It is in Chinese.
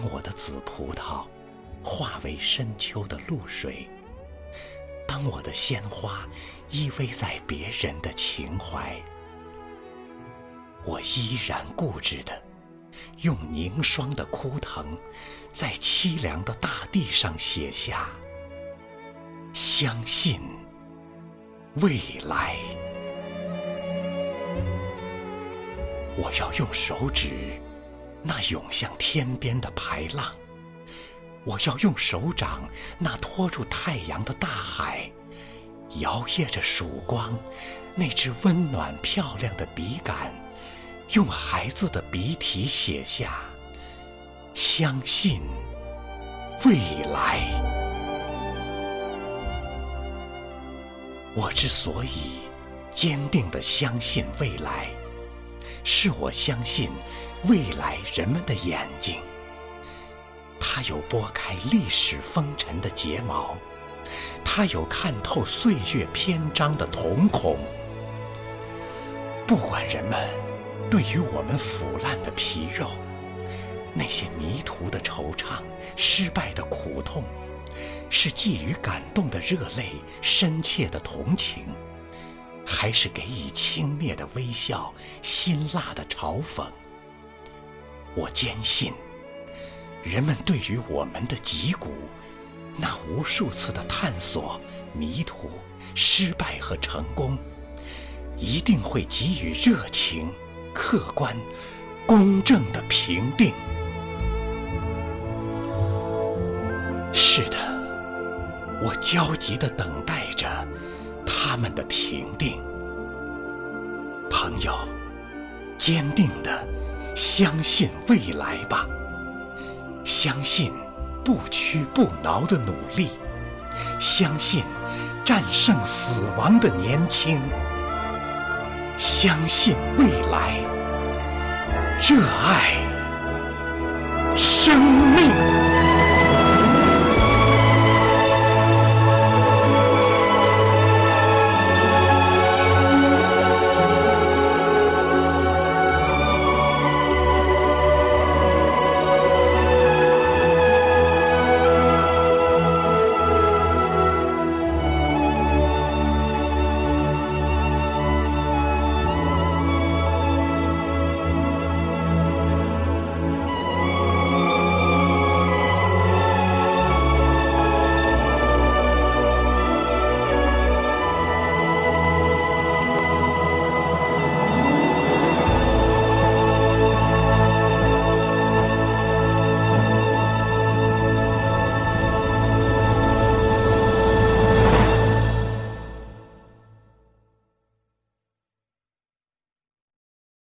当我的紫葡萄化为深秋的露水，当我的鲜花依偎在别人的情怀，我依然固执的用凝霜的枯藤，在凄凉的大地上写下：相信未来。我要用手指。那涌向天边的排浪，我要用手掌那托住太阳的大海，摇曳着曙光，那支温暖漂亮的笔杆，用孩子的笔体写下：相信未来。我之所以坚定地相信未来。是我相信未来人们的眼睛，它有拨开历史风尘的睫毛，它有看透岁月篇章的瞳孔。不管人们对于我们腐烂的皮肉，那些迷途的惆怅、失败的苦痛，是寄予感动的热泪、深切的同情。还是给予轻蔑的微笑、辛辣的嘲讽。我坚信，人们对于我们的脊骨，那无数次的探索、迷途、失败和成功，一定会给予热情、客观、公正的评定。是的，我焦急地等待着。他们的评定，朋友，坚定的相信未来吧，相信不屈不挠的努力，相信战胜死亡的年轻，相信未来，热爱生命。